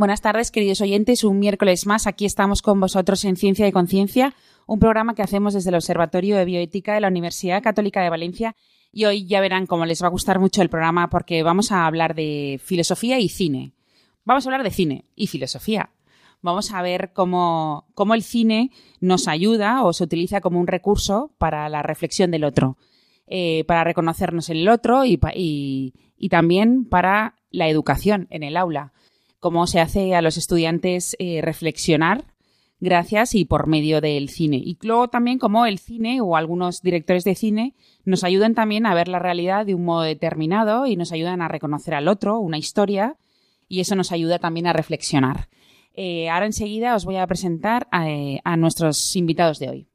Buenas tardes, queridos oyentes. Un miércoles más aquí estamos con vosotros en Ciencia y Conciencia, un programa que hacemos desde el Observatorio de Bioética de la Universidad Católica de Valencia. Y hoy ya verán cómo les va a gustar mucho el programa porque vamos a hablar de filosofía y cine. Vamos a hablar de cine y filosofía. Vamos a ver cómo, cómo el cine nos ayuda o se utiliza como un recurso para la reflexión del otro, eh, para reconocernos en el otro y, y, y también para la educación en el aula cómo se hace a los estudiantes eh, reflexionar gracias y por medio del cine. Y luego también cómo el cine o algunos directores de cine nos ayudan también a ver la realidad de un modo determinado y nos ayudan a reconocer al otro, una historia, y eso nos ayuda también a reflexionar. Eh, ahora enseguida os voy a presentar eh, a nuestros invitados de hoy.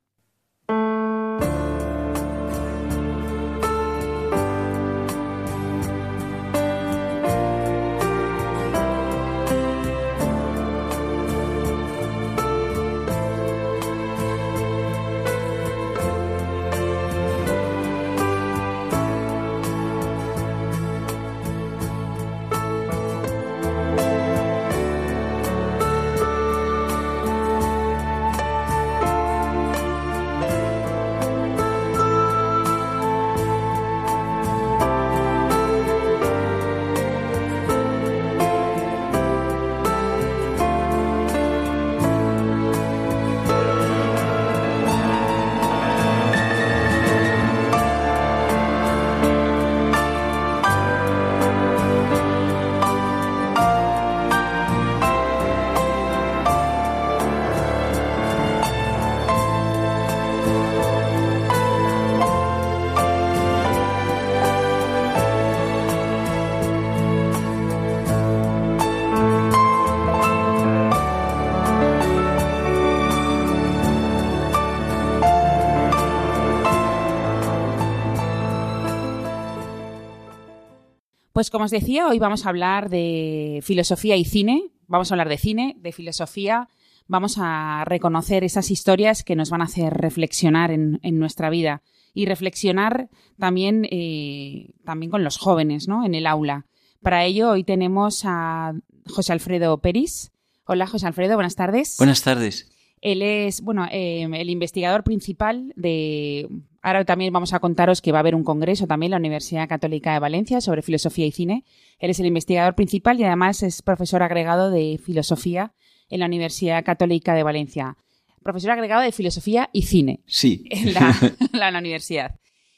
Pues como os decía, hoy vamos a hablar de filosofía y cine, vamos a hablar de cine, de filosofía, vamos a reconocer esas historias que nos van a hacer reflexionar en, nuestra vida y reflexionar también, eh, también con los jóvenes ¿no? en el aula. Para ello, hoy tenemos a José Alfredo Peris. Hola, José Alfredo, buenas tardes. Buenas tardes. Él es, bueno, eh, el investigador principal de Ahora también vamos a contaros que va a haber un congreso también en la Universidad Católica de Valencia sobre filosofía y cine. Él es el investigador principal y además es profesor agregado de filosofía en la Universidad Católica de Valencia. Profesor agregado de filosofía y cine. Sí. En la, universidad.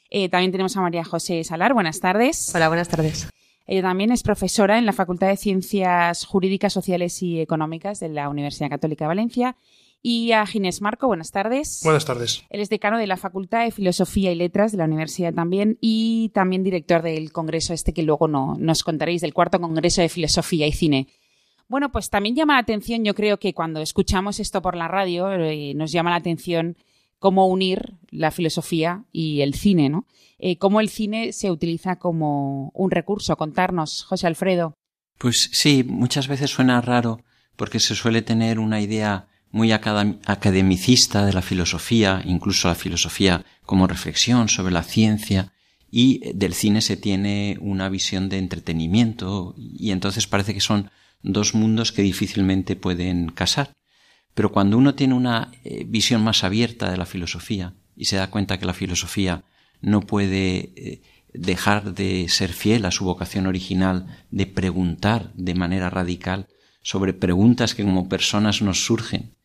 Eh, también tenemos a María José Salar. Buenas tardes. Hola, buenas tardes. Ella también es profesora en la Facultad de Ciencias Jurídicas, Sociales y Económicas de la Universidad Católica de Valencia y a Ginés Marco. Buenas tardes. Buenas tardes. Él es decano de la Facultad de Filosofía y Letras de la Universidad también y también director del congreso este que luego no, nos contaréis, del cuarto congreso de Filosofía y Cine. Bueno, pues también llama la atención, yo creo que cuando escuchamos esto por la radio, eh, nos llama la atención cómo unir la filosofía y el cine, ¿no? Eh, cómo el cine se utiliza como un recurso. Contarnos, José Alfredo. Pues sí, muchas veces suena raro porque se suele tener una idea muy academicista de la filosofía, incluso la filosofía como reflexión sobre la ciencia, y del cine se tiene una visión de entretenimiento, y entonces parece que son dos mundos que difícilmente pueden casar. Pero cuando uno tiene una eh, visión más abierta de la filosofía y se da cuenta que la filosofía no puede eh, dejar de ser fiel a su vocación original de preguntar de manera radical sobre preguntas que como personas nos surgen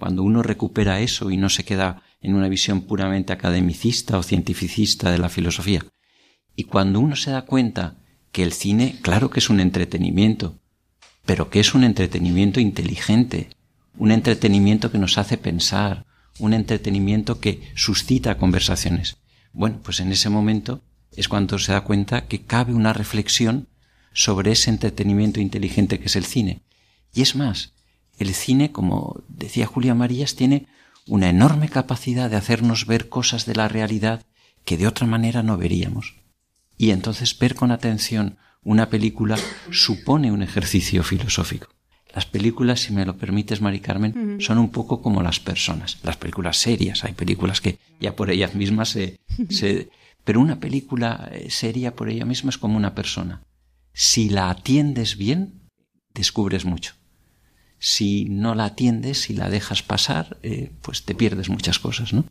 cuando uno recupera eso y no se queda en una visión puramente academicista o cientificista de la filosofía, y cuando uno se da cuenta que el cine, claro que es un entretenimiento, pero que es un entretenimiento inteligente, un entretenimiento que nos hace pensar, un entretenimiento que suscita conversaciones. Bueno, pues en ese momento es cuando se da cuenta que cabe una reflexión sobre ese entretenimiento inteligente que es el cine. Y es más, el cine, como decía Julia Marías, tiene una enorme capacidad de hacernos ver cosas de la realidad que de otra manera no veríamos. Y entonces ver con atención una película supone un ejercicio filosófico. Las películas, si me lo permites, Mari Carmen, son un poco como las personas. Las películas serias, hay películas que ya por ellas mismas se... se pero una película eh, seria por ella misma es como una persona. Si la atiendes bien, descubres mucho. Si no la atiendes, si la dejas pasar, eh, pues te pierdes muchas cosas, ¿no?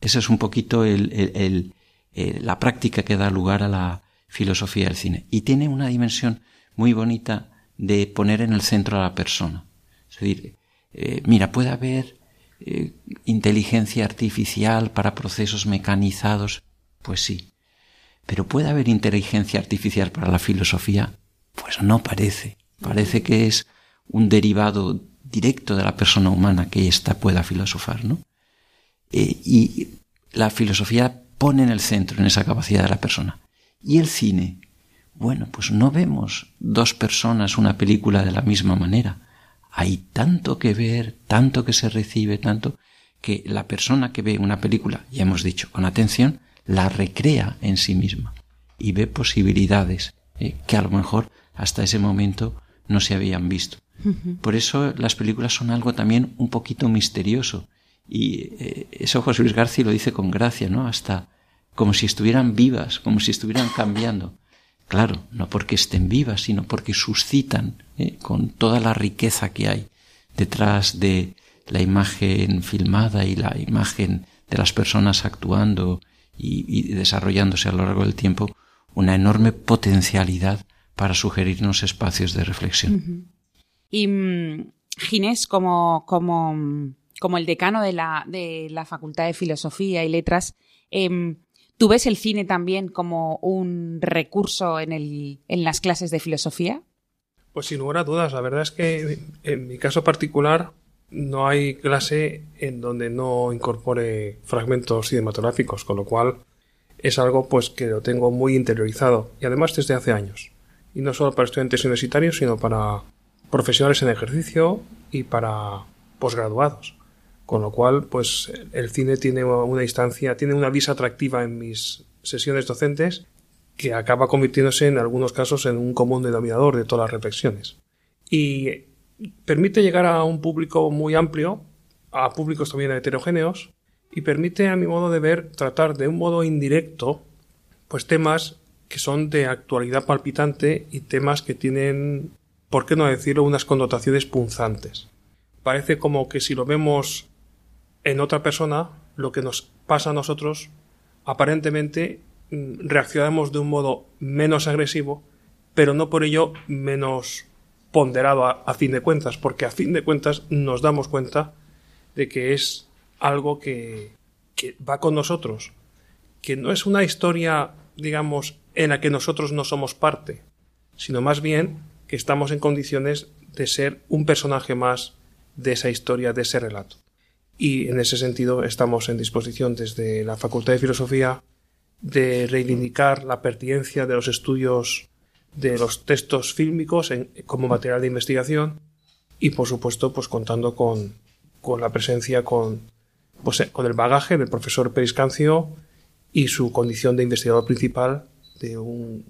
Esa es un poquito el, el, eh, la práctica que da lugar a la filosofía del cine. Y tiene una dimensión muy bonita de poner en el centro a la persona. Es decir, eh, mira, puede haber inteligencia artificial para procesos mecanizados, pues sí. Pero puede haber inteligencia artificial para la filosofía, pues no parece. Parece que es un derivado directo de la persona humana que ésta pueda filosofar, ¿no? Eh, y la filosofía pone en el centro, en esa capacidad de la persona. Y el cine bueno, pues no vemos dos personas una película de la misma manera. Hay tanto que ver, tanto que se recibe, tanto que la persona que ve una película, ya hemos dicho, con atención, la recrea en sí misma y ve posibilidades eh, que a lo mejor hasta ese momento no se habían visto. Por eso las películas son algo también un poquito misterioso y eh, eso José Luis García lo dice con gracia, ¿no? Hasta como si estuvieran vivas, como si estuvieran cambiando. Claro, no porque estén vivas, sino porque suscitan ¿eh? con toda la riqueza que hay detrás de la imagen filmada y la imagen de las personas actuando y, desarrollándose a lo largo del tiempo, una enorme potencialidad para sugerirnos espacios de reflexión. Y mm, Ginés, como, como, como, el decano de la, de la Facultad de Filosofía y Letras, em, ¿Tú ves el cine también como un recurso en, el, en las clases de filosofía? Pues sin lugar a dudas, la verdad es que en mi caso particular no hay clase en donde no incorpore fragmentos cinematográficos, con lo cual es algo pues que lo tengo muy interiorizado y además desde hace años. Y no solo para estudiantes universitarios, sino para profesionales en ejercicio y para posgraduados. Con lo cual, pues el cine tiene una instancia, tiene una visa atractiva en mis sesiones docentes que acaba convirtiéndose en algunos casos en un común denominador de todas las reflexiones. Y permite llegar a un público muy amplio, a públicos también heterogéneos, y permite, a mi modo de ver, tratar de un modo indirecto, pues temas que son de actualidad palpitante y temas que tienen, por qué no decirlo, unas connotaciones punzantes. Parece como que si lo vemos en otra persona lo que nos pasa a nosotros, aparentemente mm, reaccionamos de un modo menos agresivo, pero no por ello menos ponderado a, fin de cuentas, porque a fin de cuentas nos damos cuenta de que es algo que, que va con nosotros, que no es una historia, digamos, en la que nosotros no somos parte, sino más bien estamos en condiciones de ser un personaje más de esa historia, de ese relato. Y en ese sentido estamos en disposición desde la Facultad de Filosofía de reivindicar la pertinencia de los estudios de los textos fílmicos como material de investigación y por supuesto pues contando con, con la presencia con, pues, con el bagaje del profesor Periscancio y su condición de investigador principal de un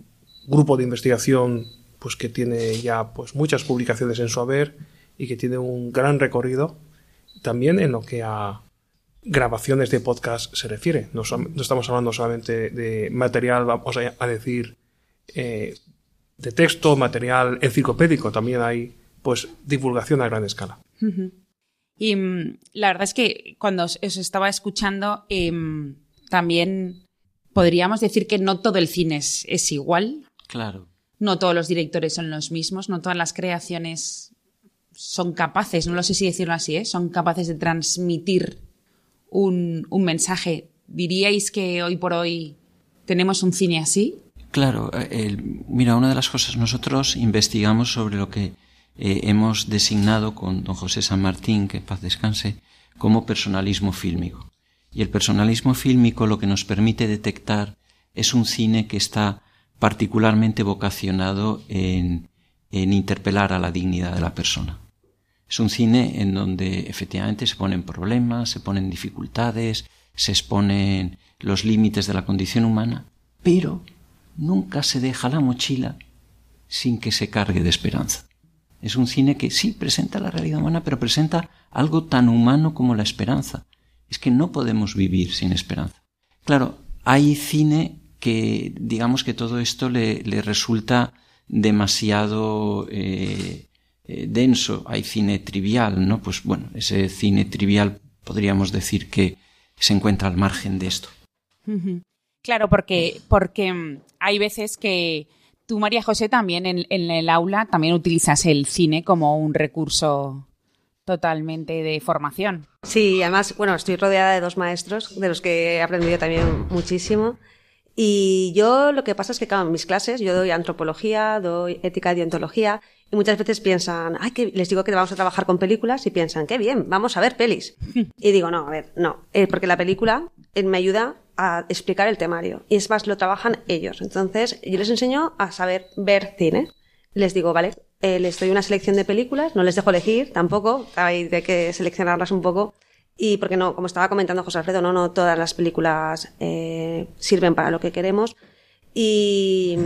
grupo de investigación pues que tiene ya pues muchas publicaciones en su haber y que tiene un gran recorrido también en lo que a grabaciones de podcast se refiere. No, estamos hablando solamente de material, vamos a, decir, eh, de texto, material enciclopédico, también hay pues divulgación a gran escala. Y mm, la verdad es que cuando os, estaba escuchando, em, también podríamos decir que no todo el cine es, es, igual. Claro. No todos los directores son los mismos, no todas las creaciones son capaces, no lo sé si decirlo así, ¿eh? son capaces de transmitir un, mensaje. ¿Diríais que hoy por hoy tenemos un cine así? Claro, eh, mira, una de las cosas, nosotros investigamos sobre lo que eh, hemos designado con don José San Martín, que paz descanse, como personalismo fílmico. Y el personalismo fílmico lo que nos permite detectar es un cine que está particularmente vocacionado en interpelar a la dignidad de la persona Es un cine en donde efectivamente se ponen problemas, se ponen dificultades, se exponen los límites de la condición humana, pero nunca se deja la mochila sin que se cargue de esperanza. Es un cine que sí presenta la realidad humana, pero presenta algo tan humano como la esperanza. Es que no podemos vivir sin esperanza. Claro, hay cine que digamos que todo esto le, resulta demasiado eh, eh, denso. Hay cine trivial, ¿no? Pues bueno, ese cine trivial podríamos decir que se encuentra al margen de esto. Claro, porque, porque mm, hay veces que tú, María José, también en, el aula también utilizas el cine como un recurso totalmente de formación. Sí, además, bueno, estoy rodeada de dos maestros de los que he aprendido también muchísimo. Y yo lo que pasa es que, claro, en mis clases yo doy antropología, doy ética y ontología, y muchas veces piensan, ay, que les digo que vamos a trabajar con películas y piensan, qué bien, vamos a ver pelis. y digo, no, a ver, no, eh, porque la película eh, me ayuda a explicar el temario. Y es más, lo trabajan ellos. Entonces, yo les enseño a saber ver cine. Les digo, vale, eh, les doy una selección de películas, no les dejo elegir tampoco, hay de que seleccionarlas un poco. Y porque no, como estaba comentando José Alfredo, no, no todas las películas eh, sirven para lo que queremos. Y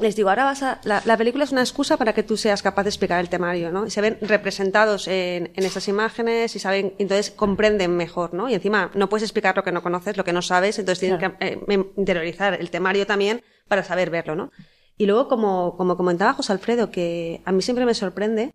les digo, ahora vas a, la, película es una excusa para que tú seas capaz de explicar el temario, ¿no? Y se ven representados en, en estas imágenes y saben, entonces comprenden mejor, ¿no? Y encima no puedes explicar lo que no conoces, lo que no sabes, entonces tienes que eh, interiorizar el temario también para saber verlo, ¿no? Y luego, como, como comentaba José Alfredo, que a mí siempre me sorprende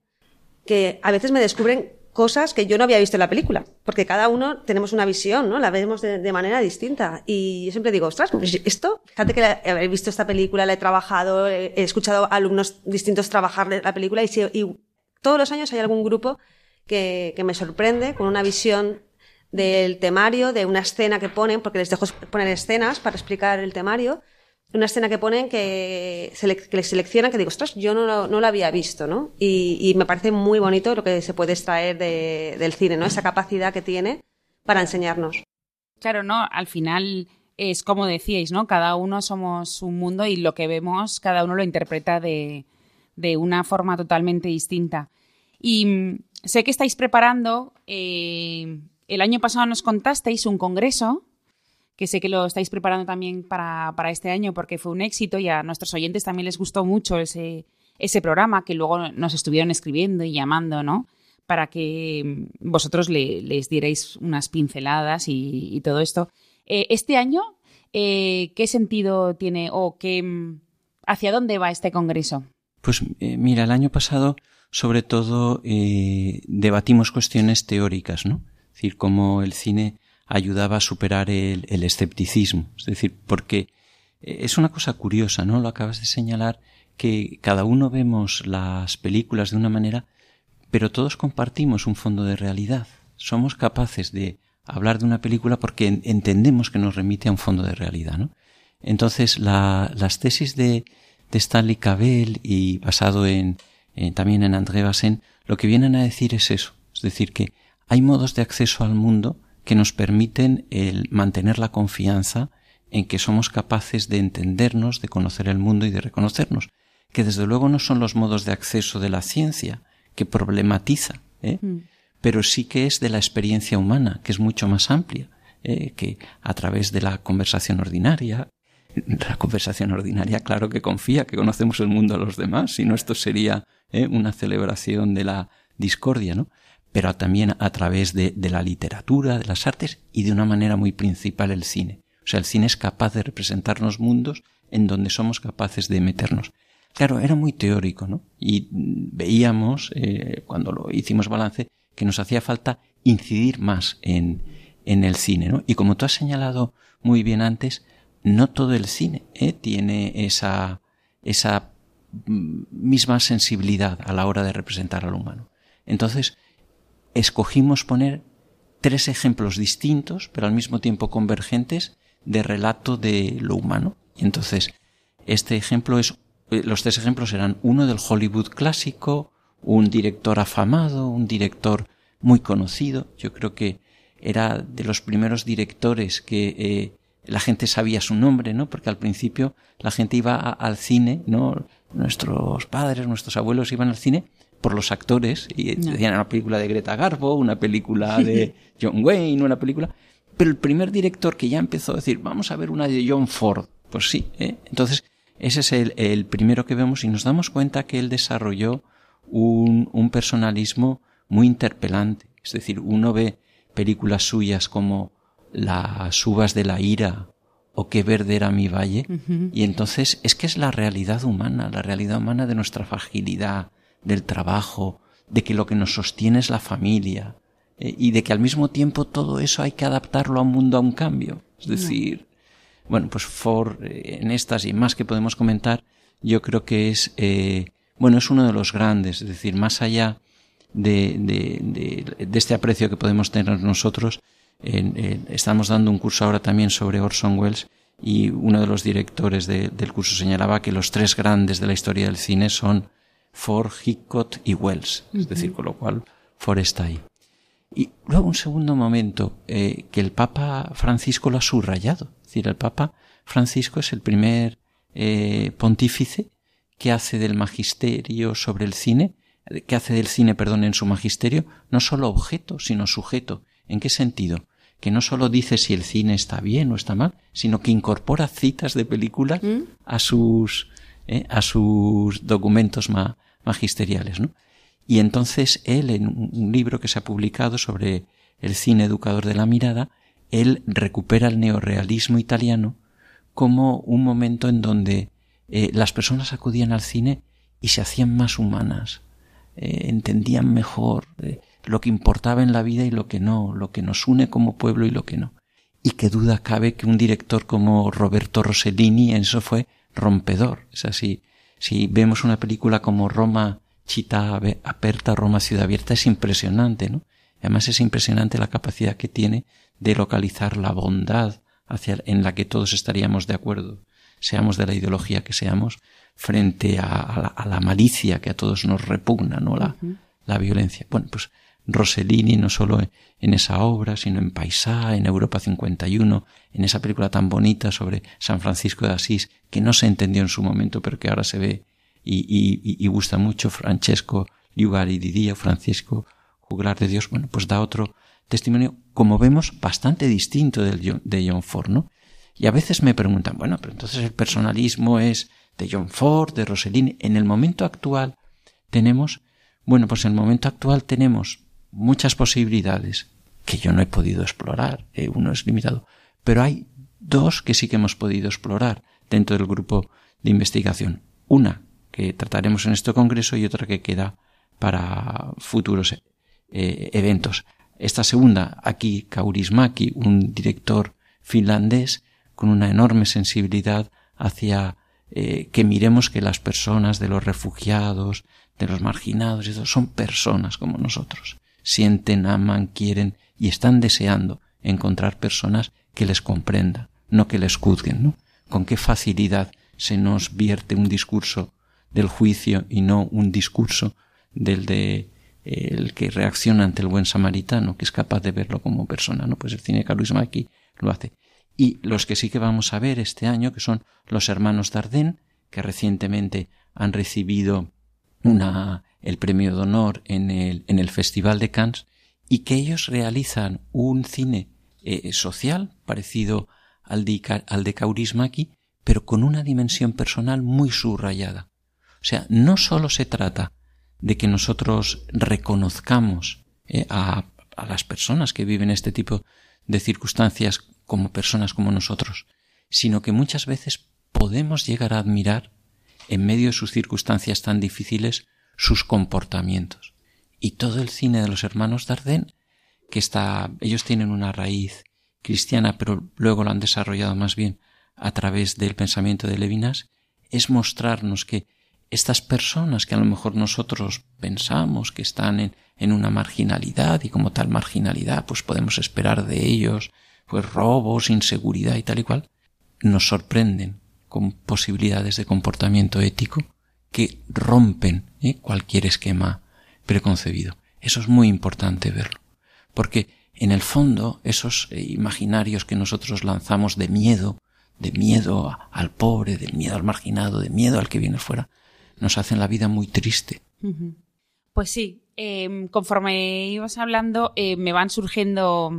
que a veces me descubren cosas que yo no había visto en la película, porque cada uno tenemos una visión, ¿no? La vemos de, manera distinta. Y yo siempre digo, ostras, pues esto, fíjate que he visto esta película, la he trabajado, he, escuchado alumnos distintos trabajar la película y, y, todos los años hay algún grupo que, que me sorprende con una visión del temario, de una escena que ponen, porque les dejo poner escenas para explicar el temario, una escena que ponen que, que les seleccionan que digo, ostras, yo no, no la había visto, ¿no? Y, me parece muy bonito lo que se puede extraer del cine, ¿no? Esa capacidad que tiene para enseñarnos. Claro, ¿no? Al final es como decíais, ¿no? Cada uno somos un mundo y lo que vemos, cada uno lo interpreta de, de una forma totalmente distinta. Y mm, sé que estáis preparando, eh, el año pasado nos contasteis un congreso que sé que lo estáis preparando también para, este año porque fue un éxito y a nuestros oyentes también les gustó mucho ese, ese programa que luego nos estuvieron escribiendo y llamando, ¿no? Para que vosotros les dierais unas pinceladas y, todo esto. Eh, este año, eh, ¿qué sentido tiene o qué, hacia dónde va este congreso? Pues eh, mira, el año pasado sobre todo debatimos cuestiones teóricas, ¿no? Es decir, cómo el cine ayudaba a superar el, escepticismo. Es decir, porque eh, es una cosa curiosa, ¿no? Lo acabas de señalar, que cada uno vemos las películas de una manera, pero todos compartimos un fondo de realidad. Somos capaces de hablar de una película porque entendemos que nos remite a un fondo de realidad, ¿no? Entonces, las tesis de, de, Stanley Cavell y basado en, también en André Bazin, lo que vienen a decir es eso. Es decir, que hay modos de acceso al mundo que nos permiten el mantener la confianza en que somos capaces de entendernos, de conocer el mundo y de reconocernos, que desde luego no son los modos de acceso de la ciencia, que problematiza, ¿eh? mm. pero sí que es de la experiencia humana, que es mucho más amplia, ¿eh? que a través de la conversación ordinaria, la conversación ordinaria, claro que confía que conocemos el mundo a los demás, si no esto sería ¿eh? una celebración de la discordia, ¿no? Pero también a través de, la literatura, de las artes y de una manera muy principal el cine. O sea, el cine es capaz de representarnos mundos en donde somos capaces de meternos. Claro, era muy teórico, ¿no? Y veíamos, eh, cuando lo hicimos balance, que nos hacía falta incidir más en, en el cine, ¿no? Y como tú has señalado muy bien antes, no todo el cine ¿eh? tiene esa, esa misma sensibilidad a la hora de representar al humano. Entonces, escogimos poner tres ejemplos distintos, pero al mismo tiempo convergentes, de relato de lo humano. Y entonces, este ejemplo es, eh, los tres ejemplos eran uno del Hollywood clásico, un director afamado, un director muy conocido. Yo creo que era de los primeros directores que eh, la gente sabía su nombre, ¿no? Porque al principio la gente iba al cine, ¿no? Nuestros padres, nuestros abuelos iban al cine por los actores, y decían una película de Greta Garbo, una película de John Wayne, una película, pero el primer director que ya empezó a decir, vamos a ver una de John Ford, pues sí, ¿eh? entonces ese es el, el, primero que vemos y nos damos cuenta que él desarrolló un, un personalismo muy interpelante, es decir, uno ve películas suyas como Las uvas de la ira o Qué verde era mi valle, y entonces es que es la realidad humana, la realidad humana de nuestra fragilidad, del trabajo, de que lo que nos sostiene es la familia, eh, y de que al mismo tiempo todo eso hay que adaptarlo a un mundo, a un cambio. Es decir, bueno, pues Ford eh, en estas y más que podemos comentar, yo creo que es, eh, bueno, es uno de los grandes, es decir, más allá de, de, de, este aprecio que podemos tener nosotros, estamos dando un curso ahora también sobre Orson Welles y uno de los directores del curso señalaba que los tres grandes de la historia del cine son Ford, Hitchcock y Wells. Es decir, con lo cual Ford está ahí. Y luego un segundo momento, eh, que el Papa Francisco lo ha subrayado. Es decir, el Papa Francisco es el primer eh, pontífice que hace del magisterio sobre el cine, que hace del cine, perdón, en su magisterio, no solo objeto, sino sujeto. ¿En qué sentido? Que no solo dice si el cine está bien o está mal, sino que incorpora citas de películas ¿Mm? a sus, eh, a sus documentos magisteriales, ¿no? Y entonces él, en un libro que se ha publicado sobre el cine educador de la mirada, él recupera el neorealismo italiano como un momento en donde eh, las personas acudían al cine y se hacían más humanas, eh, entendían mejor lo que importaba en la vida y lo que no, lo que nos une como pueblo y lo que no. Y qué duda cabe que un director como Roberto Rossellini en eso fue rompedor. Es así, si vemos una película como Roma Chita Aperta, Roma Ciudad Abierta, es impresionante, ¿no? Además es impresionante la capacidad que tiene de localizar la bondad hacia, en la que todos estaríamos de acuerdo, seamos de la ideología que seamos, frente a, la, malicia que a todos nos repugna, ¿no? La, la violencia. Bueno, pues Rossellini no solo en esa obra, sino en Paisá, en Europa 51, en esa película tan bonita sobre San Francisco de Asís, que no se entendió en su momento, pero que ahora se ve y, gusta mucho Francesco Liugari Didia, Francisco Juglar de Dios, bueno, pues da otro testimonio, como vemos, bastante distinto de John Ford, ¿no? Y a veces me preguntan, bueno, pero entonces el personalismo es de John Ford, de Rossellini. En el momento actual tenemos, bueno, pues en el momento actual tenemos muchas posibilidades que yo no he podido explorar, uno es limitado, pero hay dos que sí que hemos podido explorar dentro del grupo de investigación. Una que trataremos en este congreso y otra que queda para futuros eh, eventos. Esta segunda, aquí Kaurismaki, un director finlandés con una enorme sensibilidad hacia eh, que miremos que las personas de los refugiados, de los marginados, son personas como nosotros. Sienten, aman, quieren y están deseando encontrar personas que les comprendan, no que les juzguen, ¿no? Con qué facilidad se nos vierte un discurso del juicio y no un discurso del de el que reacciona ante el buen samaritano, que es capaz de verlo como persona, ¿no? Pues el cine Caluisma aquí lo hace. Y los que sí que vamos a ver este año, que son los hermanos Dardenne, que recientemente han recibido una, el premio de honor en el, en el Festival de Cannes, y que ellos realizan un cine eh, social parecido al de, al de pero con una dimensión personal muy subrayada. O sea, no solo se trata de que nosotros reconozcamos eh, a, a las personas que viven este tipo de circunstancias como personas como nosotros, sino que muchas veces podemos llegar a admirar, en medio de sus circunstancias tan difíciles, sus comportamientos. Y todo el cine de los hermanos Dardenne, que está, ellos tienen una raíz cristiana, pero luego lo han desarrollado más bien a través del pensamiento de Levinas, es mostrarnos que estas personas que a lo mejor nosotros pensamos que están en, en, una marginalidad y como tal marginalidad pues podemos esperar de ellos pues robos, inseguridad y tal y cual, nos sorprenden con posibilidades de comportamiento ético que rompen ¿eh? cualquier esquema preconcebido. Eso es muy importante verlo, porque en el fondo esos eh, imaginarios que nosotros lanzamos de miedo, de miedo al pobre, de miedo al marginado, de miedo al que viene fuera, nos hacen la vida muy triste. Pues sí, em, conforme ibas hablando, eh, me van surgiendo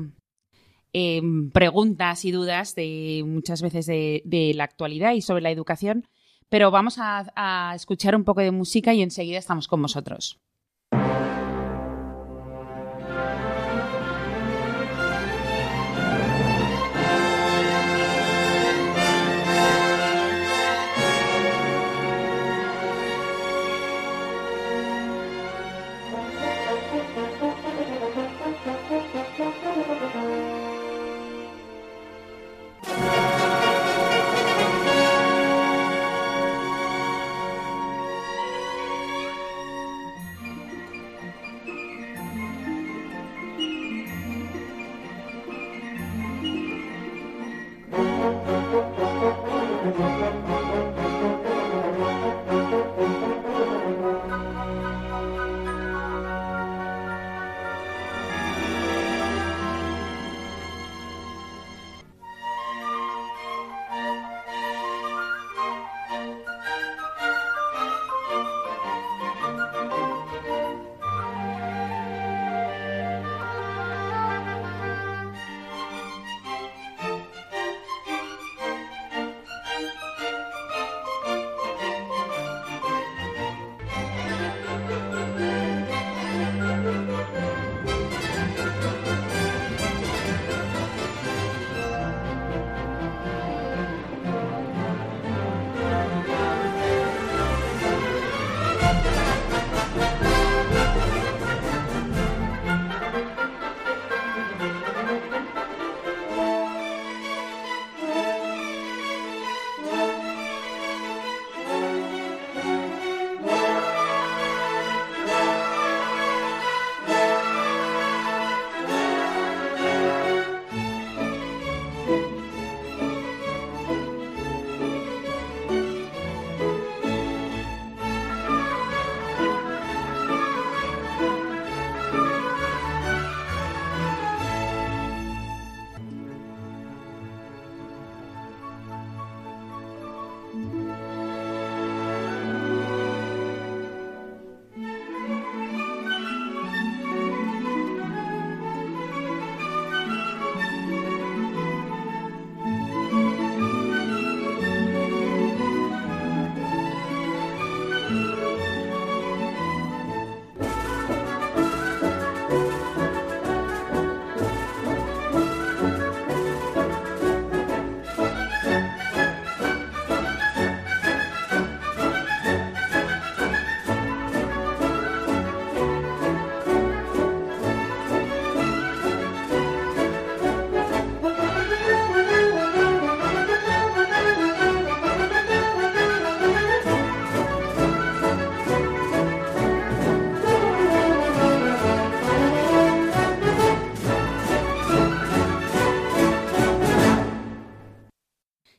em, preguntas y dudas de muchas veces de, de, la actualidad y sobre la educación, pero vamos a, a escuchar un poco de música y enseguida estamos con vosotros.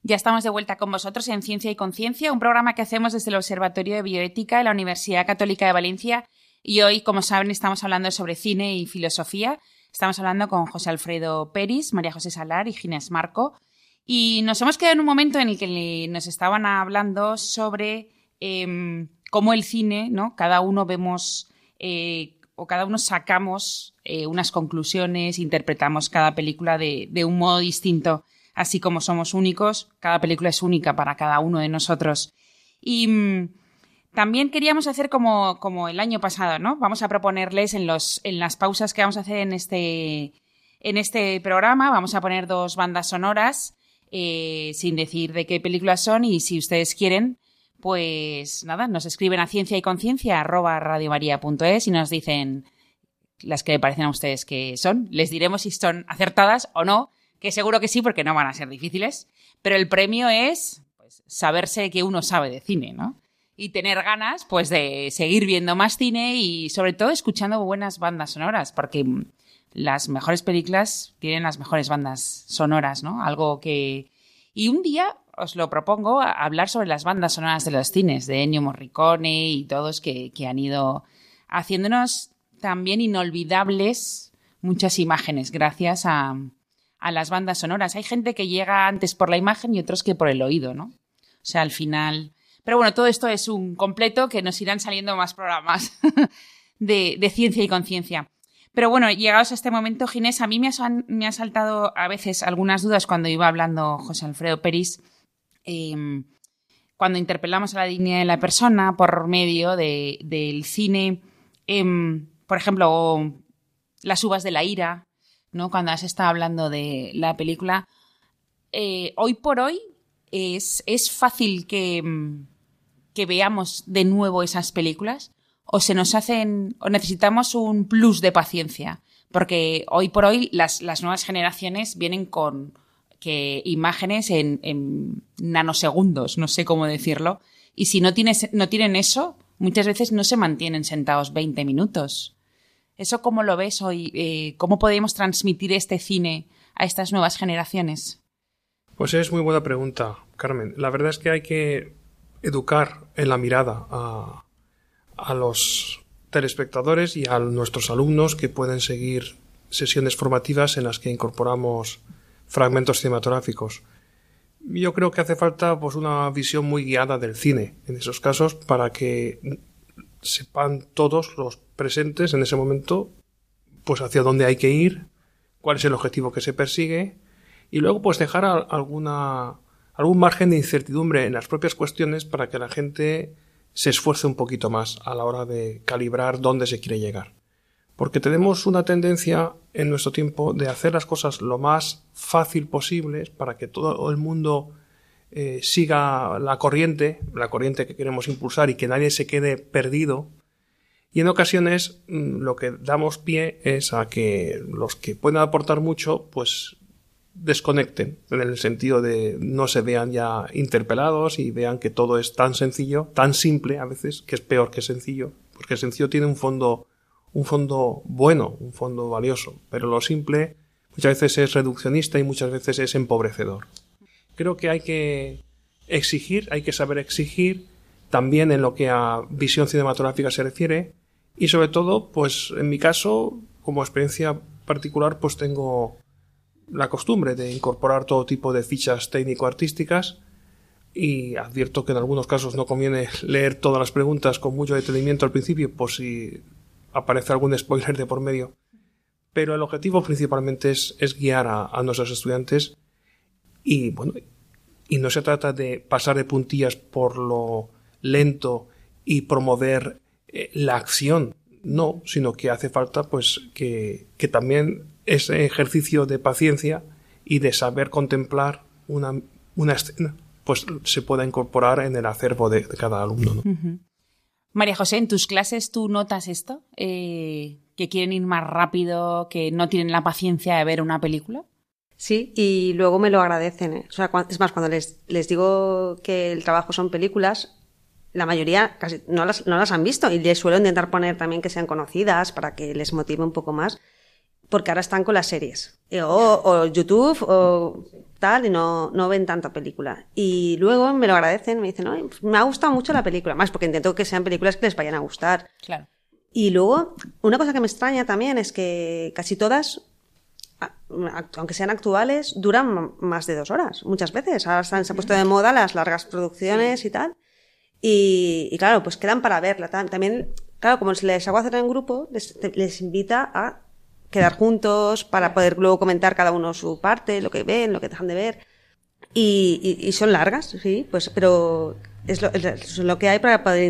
Ya estamos de vuelta con vosotros en Ciencia y Conciencia, un programa que hacemos desde el Observatorio de Bioética de la Universidad Católica de Valencia. Y hoy, como saben, estamos hablando sobre cine y filosofía. Estamos hablando con José Alfredo Peris, María José Salar y Ginés Marco. Y nos hemos quedado en un momento en el que nos estaban hablando sobre eh, cómo el cine, ¿no? Cada uno vemos eh, o cada uno sacamos eh, unas conclusiones, interpretamos cada película de un modo distinto así como somos únicos, cada película es única para cada uno de nosotros. Y mm, también queríamos hacer como, como, el año pasado, ¿no? Vamos a proponerles en, los, en las pausas que vamos a hacer en este, en este programa, vamos a poner dos bandas sonoras, eh, sin decir de qué películas son, y si ustedes quieren, pues nada, nos escriben a ciencia y conciencia arroba radiomaria.es y nos dicen las que le parecen a ustedes que son. Les diremos si son acertadas o no, que seguro que sí, porque no van a ser difíciles, pero el premio es pues, saberse que uno sabe de cine, ¿no? Y tener ganas, pues, de seguir viendo más cine y, sobre todo, escuchando buenas bandas sonoras, porque las mejores películas tienen las mejores bandas sonoras, ¿no? Algo que... Y un día os lo propongo hablar sobre las bandas sonoras de los cines, de Ennio Morricone y todos que, que han ido haciéndonos también inolvidables muchas imágenes gracias a, a las bandas sonoras. Hay gente que llega antes por la imagen y otros que por el oído, ¿no? O sea, al final. Pero bueno, todo esto es un completo que nos irán saliendo más programas. de, de ciencia y conciencia. Pero bueno, llegados a este momento, Ginés, a mí me ha, me saltado a veces algunas dudas cuando iba hablando José Alfredo Peris, em, cuando interpelamos a la dignidad de la persona por medio de, del cine, em, por ejemplo, las uvas de la ira, ¿no? Cuando has estado hablando de la película. Eh, hoy por hoy es, es fácil que, que veamos de nuevo esas películas o se nos hacen, o necesitamos un plus de paciencia, porque hoy por hoy las, las nuevas generaciones vienen con que imágenes en, en, nanosegundos, no sé cómo decirlo, y si no, tienes, no tienen eso, muchas veces no se mantienen sentados 20 minutos. ¿Eso cómo lo ves hoy? Eh, ¿Cómo podemos transmitir este cine a estas nuevas generaciones? Pues es muy buena pregunta, Carmen. La verdad es que hay que educar en la mirada a, los telespectadores y a nuestros alumnos que pueden seguir sesiones formativas en las que incorporamos fragmentos cinematográficos. Yo creo que hace falta pues una visión muy guiada del cine en esos casos para que sepan todos los presentes en ese momento pues hacia dónde hay que ir, cuál es el objetivo que se persigue y luego pues dejar alguna algún margen de incertidumbre en las propias cuestiones para que la gente se esfuerce un poquito más a la hora de calibrar dónde se quiere llegar. Porque tenemos una tendencia en nuestro tiempo de hacer las cosas lo más fácil posible para que todo el mundo eh, siga la corriente, la corriente que queremos impulsar y que nadie se quede perdido. Y en ocasiones mm, lo que damos pie es a que los que pueden aportar mucho, pues desconecten, en el sentido de no se vean ya interpelados y vean que todo es tan sencillo, tan simple a veces, que es peor que sencillo, porque sencillo tiene un fondo, un fondo bueno, un fondo valioso, pero lo simple muchas veces es reduccionista y muchas veces es empobrecedor. Creo que hay que exigir, hay que saber exigir también en lo que a visión cinematográfica se refiere y sobre todo, pues en mi caso, como experiencia particular, pues tengo la costumbre de incorporar todo tipo de fichas técnico-artísticas y advierto que en algunos casos no conviene leer todas las preguntas con mucho detenimiento al principio por si aparece algún spoiler de por medio. Pero el objetivo principalmente es, es guiar a, nuestros estudiantes y bueno, y no se trata de pasar de puntillas por lo lento y promover eh, la acción, no, sino que hace falta pues que, que también ese ejercicio de paciencia y de saber contemplar una, una escena, pues se pueda incorporar en el acervo de, cada alumno. María José, ¿en tus clases tú notas esto? Eh, ¿Que quieren ir más rápido, que no tienen la paciencia de ver una película? Sí, y luego me lo agradecen. ¿eh? O sea, es más, cuando les, les digo que el trabajo son películas, la mayoría casi no las, no las han visto y les suelo intentar poner también que sean conocidas para que les motive un poco más porque ahora están con las series. Eh, o, YouTube o tal, y no, no ven tanta película. Y luego me lo agradecen, me dicen, pues me ha gustado mucho la película. Más porque intento que sean películas que les vayan a gustar. Claro. Y luego, una cosa que me extraña también es que casi todas, aunque sean actuales, duran más de dos horas, muchas veces. Ahora se han puesto de moda las largas producciones y tal. Y, y, claro, pues quedan para verla. También, claro, como se les hago hacer en grupo, les, les invita a quedar juntos para poder luego comentar cada uno su parte, lo que ven, lo que dejan de ver. Y, y, son largas, sí, pues, pero es lo, es lo que hay para poder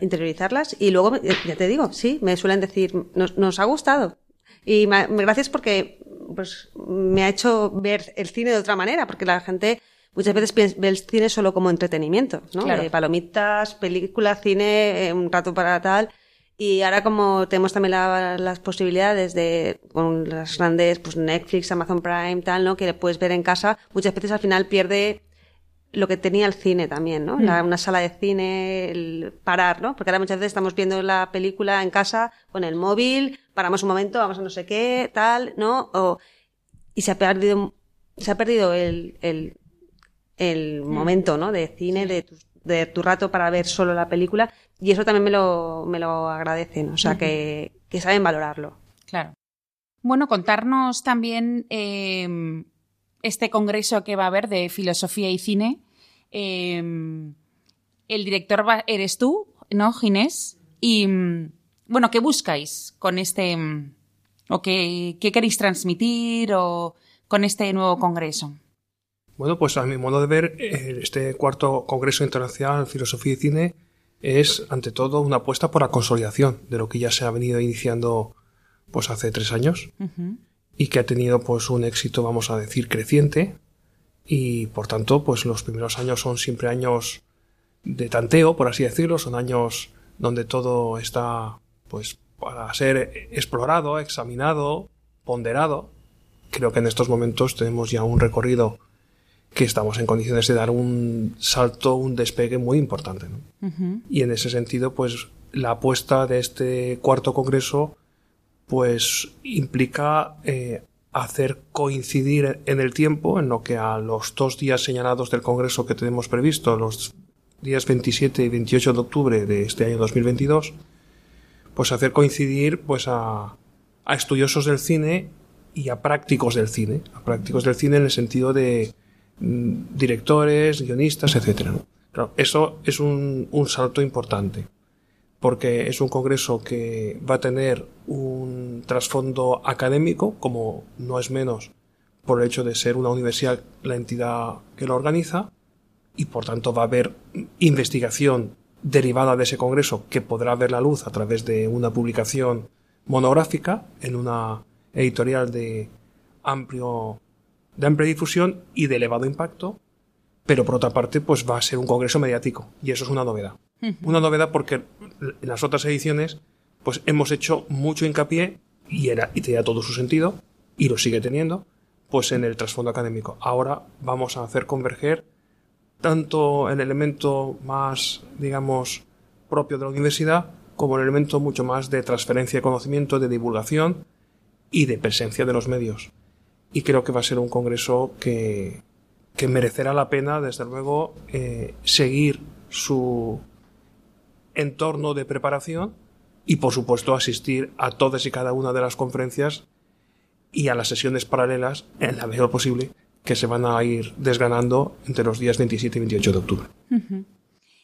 interiorizarlas. Y luego, ya te digo, sí, me suelen decir, nos, nos ha gustado. Y gracias porque pues, me ha hecho ver el cine de otra manera, porque la gente muchas veces ve el cine solo como entretenimiento, ¿no? Claro. Eh, palomitas, película, cine, eh, un rato para tal. Y ahora como tenemos también las posibilidades de, con las grandes, pues Netflix, Amazon Prime, tal, ¿no? Que puedes ver en casa, muchas veces al final pierde lo que tenía el cine también, ¿no? La, mm. una sala de cine, el parar, ¿no? Porque ahora muchas veces estamos viendo la película en casa con el móvil, paramos un momento, vamos a no sé qué, tal, ¿no? O, y se ha perdido, se ha perdido el, el, el mm. momento, ¿no? De cine, de tus de tu rato para ver solo la película y eso también me lo, me lo agradecen, o sea, que, que, saben valorarlo. Claro. Bueno, contarnos también em, este congreso que va a haber de filosofía y cine. Em, el director eres tú, ¿no, Ginés? Y mm, bueno, ¿qué buscáis con este, mm, o qué, qué queréis transmitir o con este nuevo congreso? Bueno, pues a mi modo de ver, eh, este cuarto Congreso Internacional de Filosofía y Cine es, ante todo, una apuesta por la consolidación de lo que ya se ha venido iniciando pues hace tres años y que ha tenido pues un éxito, vamos a decir, creciente y por tanto, pues los primeros años son siempre años de tanteo, por así decirlo, son años donde todo está pues para ser explorado, examinado, ponderado. Creo que en estos momentos tenemos ya un recorrido que estamos en condiciones de dar un salto, un despegue muy importante. Y en ese sentido, pues la apuesta de este cuarto congreso, pues implica eh, hacer coincidir en el tiempo, en lo que a los dos días señalados del congreso que tenemos previsto, los días 27 y 28 de octubre de este año 2022, pues hacer coincidir pues a, a estudiosos del cine y a prácticos del cine, a prácticos del cine en el sentido de Mm, directores, guionistas, etc. eso es un, un salto importante porque es un congreso que va a tener un trasfondo académico, como no es menos por el hecho de ser una universidad la entidad que lo organiza, y por tanto va a haber investigación derivada de ese congreso que podrá ver la luz a través de una publicación monográfica en una editorial de amplio de amplia difusión y de elevado impacto, pero por otra parte, pues va a ser un congreso mediático, y eso es una novedad. Una novedad porque en las otras ediciones, pues hemos hecho mucho hincapié, y, era, y tenía todo su sentido, y lo sigue teniendo, pues en el trasfondo académico. Ahora vamos a hacer converger tanto el elemento más, digamos, propio de la universidad, como el elemento mucho más de transferencia de conocimiento, de divulgación y de presencia de los medios y creo que va a ser un congreso que, que merecerá la pena, desde luego, eh, seguir su entorno de preparación y, por supuesto, asistir a todas y cada una de las conferencias y a las sesiones paralelas, en la mejor posible, que se van a ir desgranando entre los días 27 y 28 de octubre.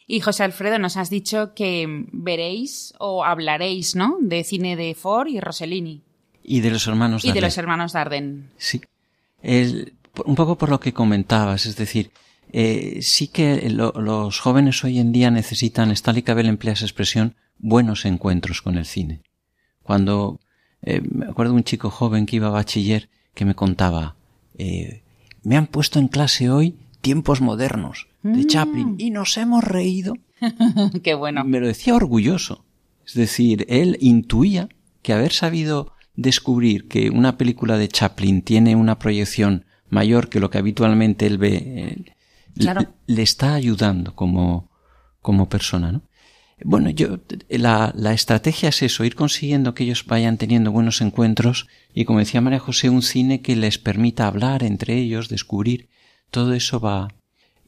Y José Alfredo, nos has dicho que veréis o hablaréis, ¿no? De cine de Ford y Rossellini. Y de los hermanos Darden. Y de los hermanos Darden. Sí. un poco por lo que comentabas, es decir, eh, sí que los jóvenes hoy en día necesitan, Stanley Cavell emplea esa expresión, buenos encuentros con el cine. Cuando eh, me acuerdo de un chico joven que iba a bachiller que me contaba, eh, me han puesto en clase hoy tiempos modernos de mm. Chaplin y nos hemos reído. Qué bueno. Me lo decía orgulloso. Es decir, él intuía que haber sabido descubrir que una película de Chaplin tiene una proyección mayor que lo que habitualmente él ve, eh, le, está ayudando como, como persona, ¿no? Bueno, yo, la, la, estrategia es eso, ir consiguiendo que ellos vayan teniendo buenos encuentros y, como decía María José, un cine que les permita hablar entre ellos, descubrir, todo eso va.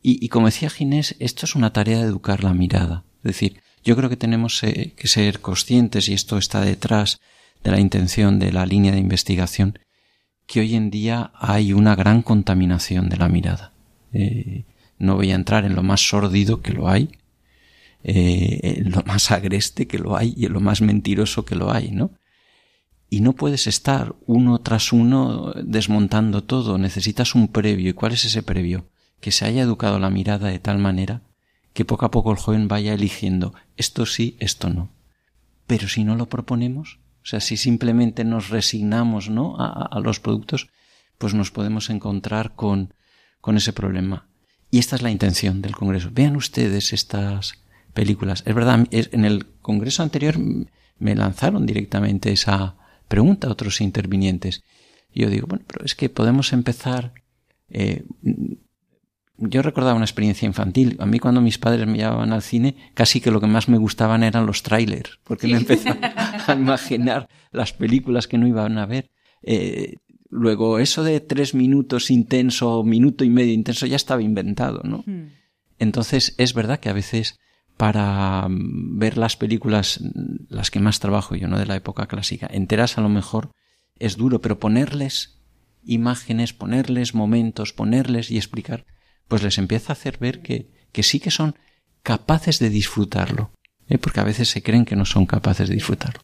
Y, y como decía Ginés, esto es una tarea de educar la mirada. Es decir, yo creo que tenemos eh, que ser conscientes, y esto está detrás de la intención de la línea de investigación, que hoy en día hay una gran contaminación de la mirada. Eh, no voy a entrar en lo más sórdido que lo hay, eh, en lo más agreste que lo hay y en lo más mentiroso que lo hay, ¿no? Y no puedes estar uno tras uno desmontando todo, necesitas un previo. ¿Y cuál es ese previo? Que se haya educado la mirada de tal manera que poco a poco el joven vaya eligiendo esto sí, esto no. Pero si no lo proponemos, o sea, si simplemente nos resignamos ¿no? a, los productos, pues nos podemos encontrar con, con ese problema. Y esta es la intención del Congreso. Vean ustedes estas películas. Es verdad, en el Congreso anterior me lanzaron directamente esa pregunta a otros intervinientes. Y yo digo, bueno, pero es que podemos empezar eh, yo recordaba una experiencia infantil. A mí cuando mis padres me llevaban al cine, casi que lo que más me gustaban eran los trailers, porque me empezaba a imaginar las películas que no iban a ver. Eh, luego, eso de tres minutos intenso, minuto y medio intenso, ya estaba inventado, ¿no? Hmm. Entonces, es verdad que a veces para mm, ver las películas, las que más trabajo yo, ¿no? De la época clásica, enteras a lo mejor es duro, pero ponerles imágenes, ponerles momentos, ponerles y explicar, pues les empieza a hacer ver que, que sí que son capaces de disfrutarlo, ¿eh? porque a veces se creen que no son capaces de disfrutarlo.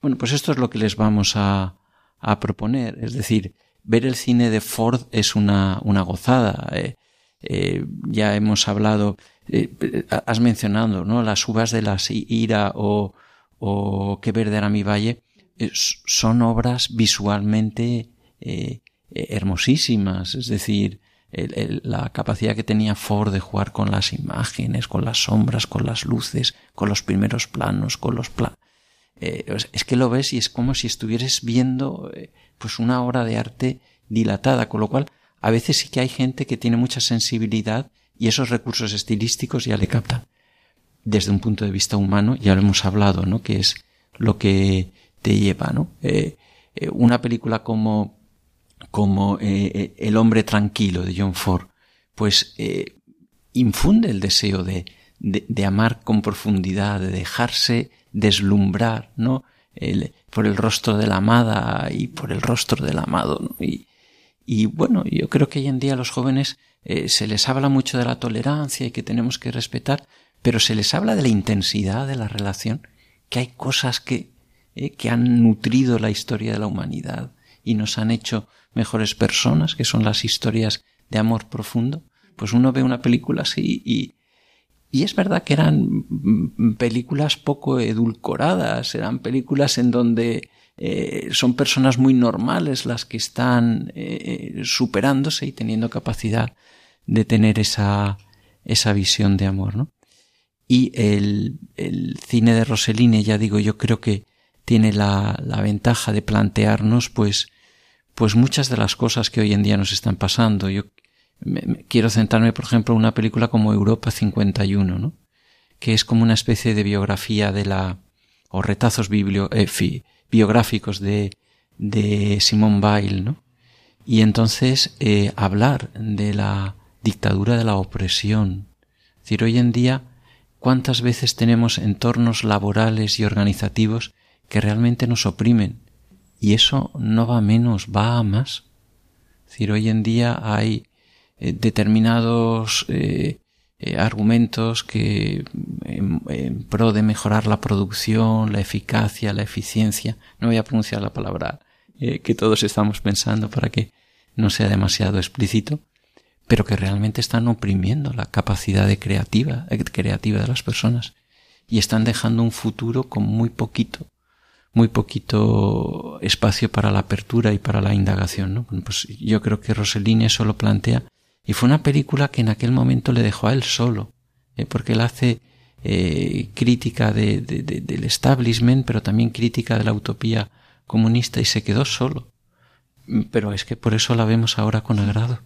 Bueno, pues esto es lo que les vamos a, a proponer. Es decir, ver el cine de Ford es una, una gozada. Eh, eh, ya hemos hablado, eh, has mencionado, ¿no? Las uvas de la ira o, o Que verde era mi valle son obras visualmente hermosísimas. Es decir, la capacidad que tenía Ford de jugar con las imágenes, con las sombras, con las luces, con los primeros planos, con los planos eh, es que lo ves y es como si estuvieras viendo eh, pues una obra de arte dilatada, con lo cual a veces sí que hay gente que tiene mucha sensibilidad y esos recursos estilísticos ya le captan. Desde un punto de vista humano, ya lo hemos hablado, ¿no? Que es lo que te lleva, ¿no? Eh, una película como, como El hombre tranquilo de John Ford, pues infunde el deseo de, de amar con profundidad, de dejarse deslumbrar, ¿no? por el rostro de la amada y por el rostro del amado. Y, y, bueno, yo creo que hoy en día a los jóvenes eh, se les habla mucho de la tolerancia y que tenemos que respetar, pero se les habla de la intensidad de la relación, que hay cosas que, eh, que han nutrido la historia de la humanidad y nos han hecho mejores personas, que son las historias de amor profundo. Pues uno ve una película así y, y es verdad que eran películas poco edulcoradas, eran películas en donde eh, son personas muy normales las que están eh, superándose y teniendo capacidad de tener esa, esa visión de amor, ¿no? Y el, el cine de Rossellini, ya digo, yo creo que tiene la, la ventaja de plantearnos, pues, pues muchas de las cosas que hoy en día nos están pasando. Yo quiero centrarme, por ejemplo, en una película como Europa 51, ¿no? que es como una especie de biografía de la, o retazos biblio, eh, biográficos de, de Simone Weil, ¿no? Y entonces eh, hablar de la dictadura de la opresión. Es decir, hoy en día, ¿cuántas veces tenemos entornos laborales y organizativos que realmente nos oprimen? Y eso no va menos, va a más. Es decir, hoy en día hay eh, determinados eh, eh, argumentos que en, pro de mejorar la producción, la eficacia, la eficiencia, no voy a pronunciar la palabra que todos estamos pensando para que no sea demasiado explícito, pero que realmente están oprimiendo la capacidad de creativa, creativa de las personas y están dejando un futuro con muy poquito, muy poquito espacio para la apertura y para la indagación. Pues yo creo que Rossellini eso lo plantea y fue una película que en aquel momento le dejó a él solo, ¿eh? porque él hace eh, crítica de, del establishment, pero también crítica de la utopía comunista y se quedó solo. Pero es que por eso la vemos ahora con agrado.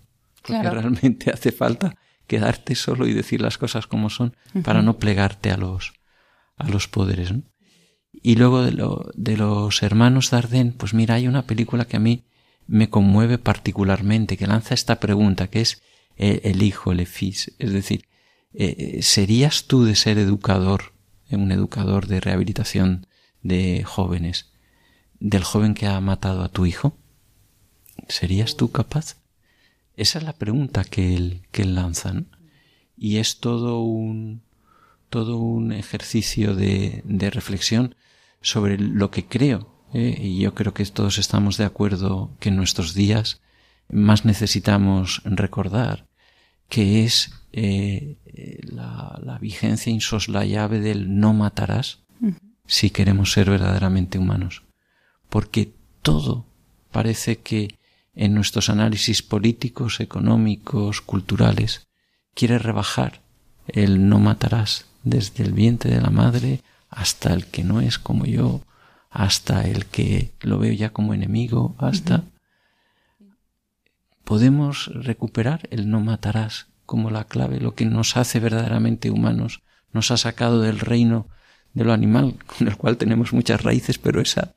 Porque realmente hace falta quedarte solo y decir las cosas como son para no plegarte a los, a los poderes. Y luego de, lo, de los hermanos Dardenne, pues mira, hay una película que a mí me conmueve particularmente, que lanza esta pregunta, que es el hijo, el fils. Es decir, eh, ¿serías tú de ser educador, un educador de rehabilitación de jóvenes, del joven que ha matado a tu hijo? ¿Serías tú capaz? Esa es la pregunta que él, que él lanza. Y es todo un, todo un ejercicio de, reflexión sobre lo que creo. ¿eh? Y yo creo que todos estamos de acuerdo que en nuestros días más necesitamos recordar que es eh, la, vigencia insoslayable del no matarás si queremos ser verdaderamente humanos. Porque todo parece que en nuestros análisis políticos, económicos, culturales, quiere rebajar el no matarás desde el vientre de la madre hasta el que no es como yo, hasta el que lo veo ya como enemigo, hasta... Podemos recuperar el no matarás como la clave, lo que nos hace verdaderamente humanos, nos ha sacado del reino de lo animal, con el cual tenemos muchas raíces, pero esa,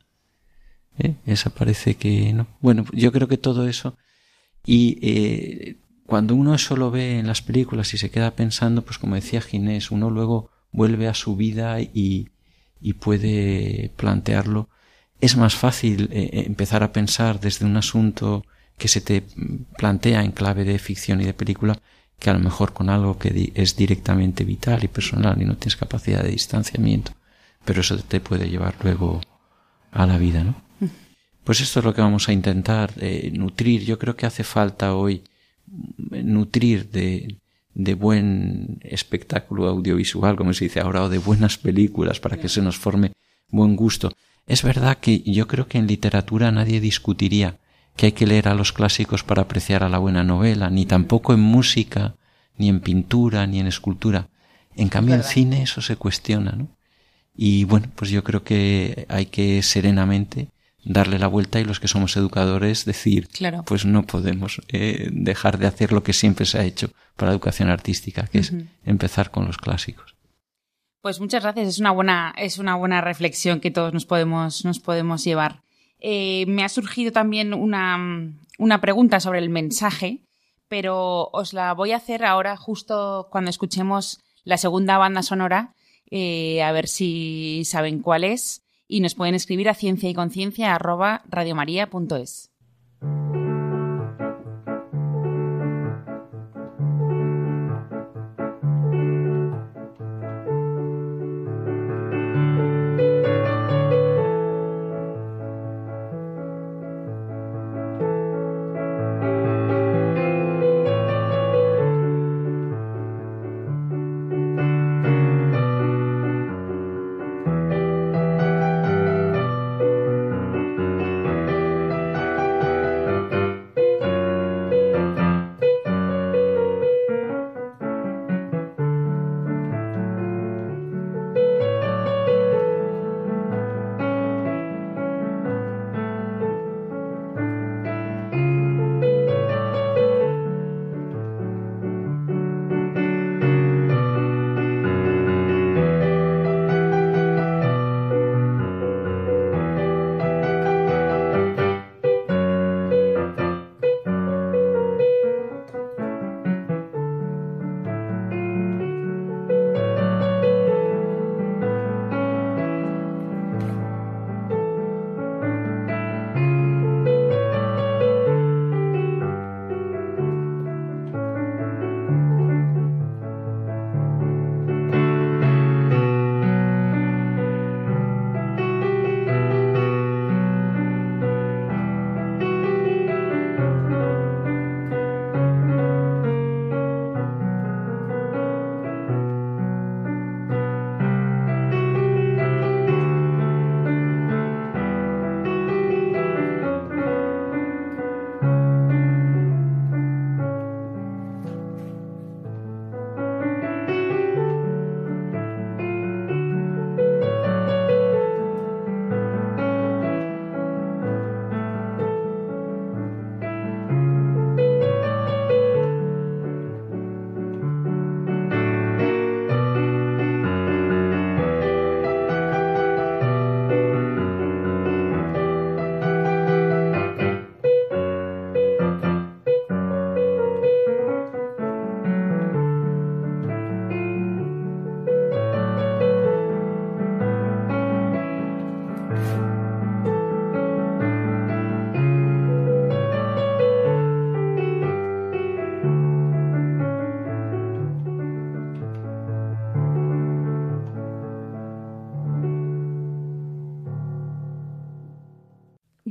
¿eh? esa parece que no. Bueno, yo creo que todo eso, y eh, cuando uno eso lo ve en las películas y se queda pensando, pues como decía Ginés, uno luego vuelve a su vida y, y puede plantearlo. Es más fácil eh, empezar a pensar desde un asunto que se te plantea en clave de ficción y de película que a lo mejor con algo que es directamente vital y personal y no tienes capacidad de distanciamiento, pero eso te puede llevar luego a la vida, ¿no? Pues esto es lo que vamos a intentar, eh, nutrir. Yo creo que hace falta hoy nutrir de, de buen espectáculo audiovisual, como se dice ahora, o de buenas películas para que se nos forme buen gusto. Es verdad que yo creo que en literatura nadie discutiría que hay que leer a los clásicos para apreciar a la buena novela, ni tampoco en música, ni en pintura, ni en escultura. En cambio, en cine eso se cuestiona, ¿no? Y bueno, pues yo creo que hay que serenamente darle la vuelta y los que somos educadores decir, claro. pues no podemos eh, dejar de hacer lo que siempre se ha hecho para la educación artística, que es empezar con los clásicos. Pues muchas gracias, es una buena, es una buena reflexión que todos nos podemos, nos podemos llevar. Eh, me ha surgido también una, una pregunta sobre el mensaje, pero os la voy a hacer ahora justo cuando escuchemos la segunda banda sonora, eh, a ver si saben cuál es y nos pueden escribir a ciencia y conciencia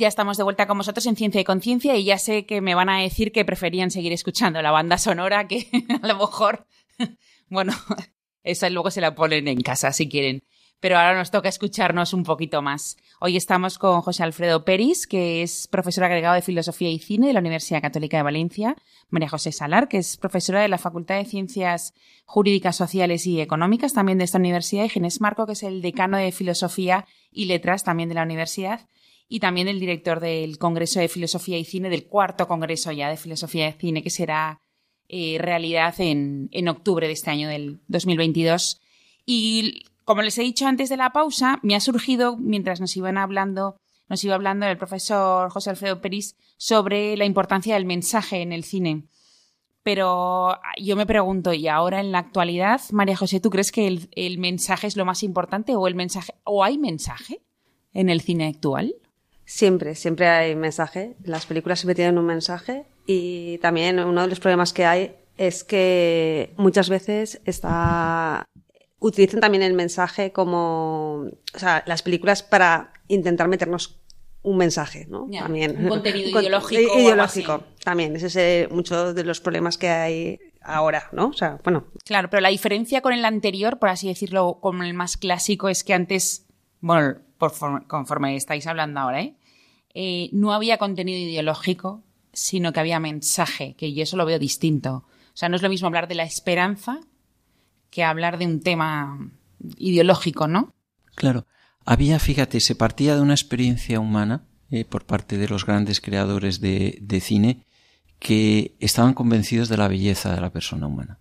Ya estamos de vuelta con vosotros en Ciencia y Conciencia y ya sé que me van a decir que preferían seguir escuchando la banda sonora que a lo mejor, bueno, esa luego se la ponen en casa si quieren. Pero ahora nos toca escucharnos un poquito más. Hoy estamos con José Alfredo Peris, que es profesor agregado de Filosofía y Cine de la Universidad Católica de Valencia, María José Salar, que es profesora de la Facultad de Ciencias Jurídicas Sociales y Económicas también de esta universidad, y Ginés Marco, que es el decano de Filosofía y Letras también de la universidad y también el director del Congreso de Filosofía y Cine, del cuarto Congreso ya de Filosofía y Cine, que será eh, realidad en, en, octubre de este año del 2022. Y como les he dicho antes de la pausa, me ha surgido, mientras nos iban hablando, nos iba hablando el profesor José Alfredo Peris sobre la importancia del mensaje en el cine. Pero yo me pregunto, ¿y ahora en la actualidad, María José, tú crees que el, el mensaje es lo más importante o el mensaje, o hay mensaje en el cine actual? Siempre, siempre hay mensaje. Las películas siempre tienen un mensaje y también uno de los problemas que hay es que muchas veces está utilicen también el mensaje como, o sea, las películas para intentar meternos un mensaje, ¿no? Ya, también. un contenido Con- ideológico Ideológico, también. Ese es eh, muchos de los problemas que hay ahora, ¿no? O sea, bueno, Claro, pero la diferencia con el anterior, por así decirlo, como el más clásico, es que antes, bueno, conforme estáis hablando ahora, ¿eh? Eh, no había contenido ideológico, sino que había mensaje, que yo eso lo veo distinto. O sea, no es lo mismo hablar de la esperanza que hablar de un tema ideológico, ¿no? Claro, había, fíjate, se partía de una experiencia humana eh, por parte de los grandes creadores de, de cine que estaban convencidos de la belleza de la persona humana.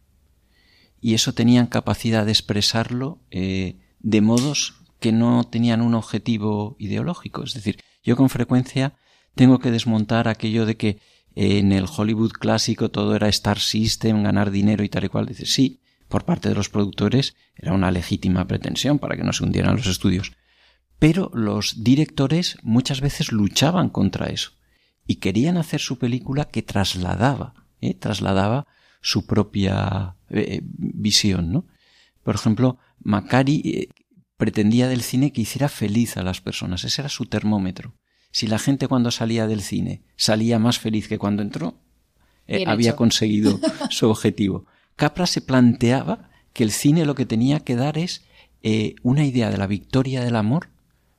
Y eso tenían capacidad de expresarlo eh, de modos que no tenían un objetivo ideológico. Es decir, yo con frecuencia tengo que desmontar aquello de que eh, en el Hollywood clásico todo era Star System, ganar dinero y tal y cual. Dice, sí, por parte de los productores era una legítima pretensión para que no se hundieran los estudios. Pero los directores muchas veces luchaban contra eso y querían hacer su película que trasladaba, ¿eh? trasladaba su propia eh, visión, ¿no? Por ejemplo, Macari eh, pretendía del cine que hiciera feliz a las personas, ese era su termómetro. Si la gente cuando salía del cine salía más feliz que cuando entró, eh, había hecho. conseguido su objetivo. Capra se planteaba que el cine lo que tenía que dar es eh, una idea de la victoria del amor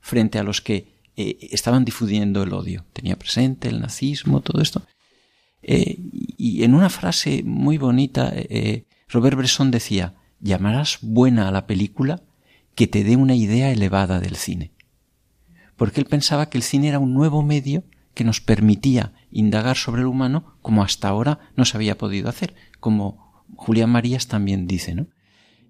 frente a los que eh, estaban difundiendo el odio. Tenía presente el nazismo, todo esto. Y en una frase muy bonita, Robert Bresson decía, llamarás buena a la película que te dé una idea elevada del cine. Porque él pensaba que el cine era un nuevo medio que nos permitía indagar sobre el humano como hasta ahora no se había podido hacer, como Julián Marías también dice, ¿no?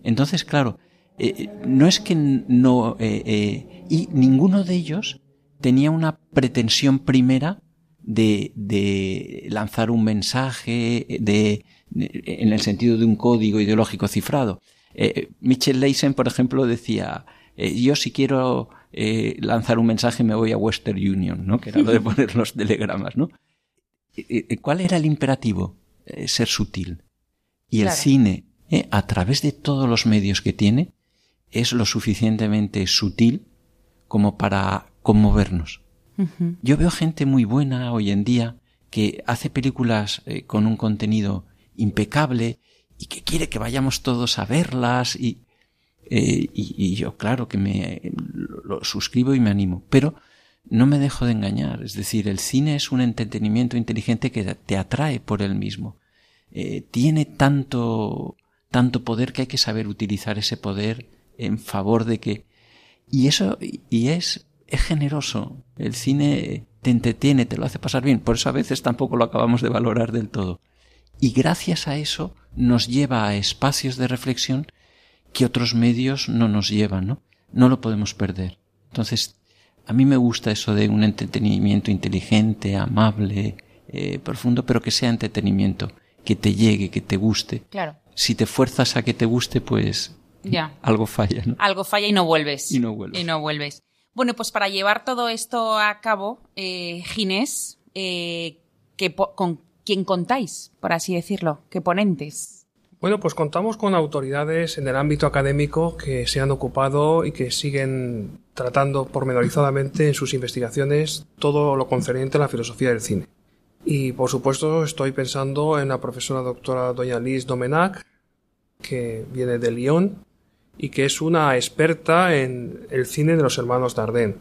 Entonces, claro, eh, no es que no... eh, eh, y ninguno de ellos tenía una pretensión primera de, lanzar un mensaje de- en el sentido de un código ideológico cifrado. Eh, Mitchell Leisen, por ejemplo, decía, eh, yo si quiero eh, lanzar un mensaje me voy a Western Union, ¿no? Que era lo de poner los telegramas, ¿no? Eh, ¿Cuál era el imperativo? Ser sutil. Y el cine, a través de todos los medios que tiene, es lo suficientemente sutil como para conmovernos. Yo veo gente muy buena hoy en día que hace películas eh, con un contenido impecable y que quiere que vayamos todos a verlas y, eh, y, yo claro que me lo, lo suscribo y me animo, pero no me dejo de engañar. Es decir, el cine es un entretenimiento inteligente que te atrae por él mismo. Eh, tiene tanto, tanto poder que hay que saber utilizar ese poder en favor de que y eso y es es generoso. El cine te entretiene, te lo hace pasar bien. Por eso a veces tampoco lo acabamos de valorar del todo. Y gracias a eso nos lleva a espacios de reflexión que otros medios no nos llevan, ¿no? No lo podemos perder. Entonces, a mí me gusta eso de un entretenimiento inteligente, amable, eh, profundo, pero que sea entretenimiento, que te llegue, que te guste. Claro. Si te fuerzas a que te guste, pues Ya. algo falla, ¿no? Algo falla y no vuelves. Y no vuelves. Y no vuelves. Bueno, pues para llevar todo esto a cabo, eh, Ginés, eh, ¿qué po- ¿con quién contáis, por así decirlo? ¿Qué ponentes? Bueno, pues contamos con autoridades en el ámbito académico que se han ocupado y que siguen tratando pormenorizadamente en sus investigaciones todo lo concerniente a la filosofía del cine. Y por supuesto estoy pensando en la profesora doctora doña Liz Domenac, que viene de Lyon y que es una experta en el cine de los hermanos Dardenne.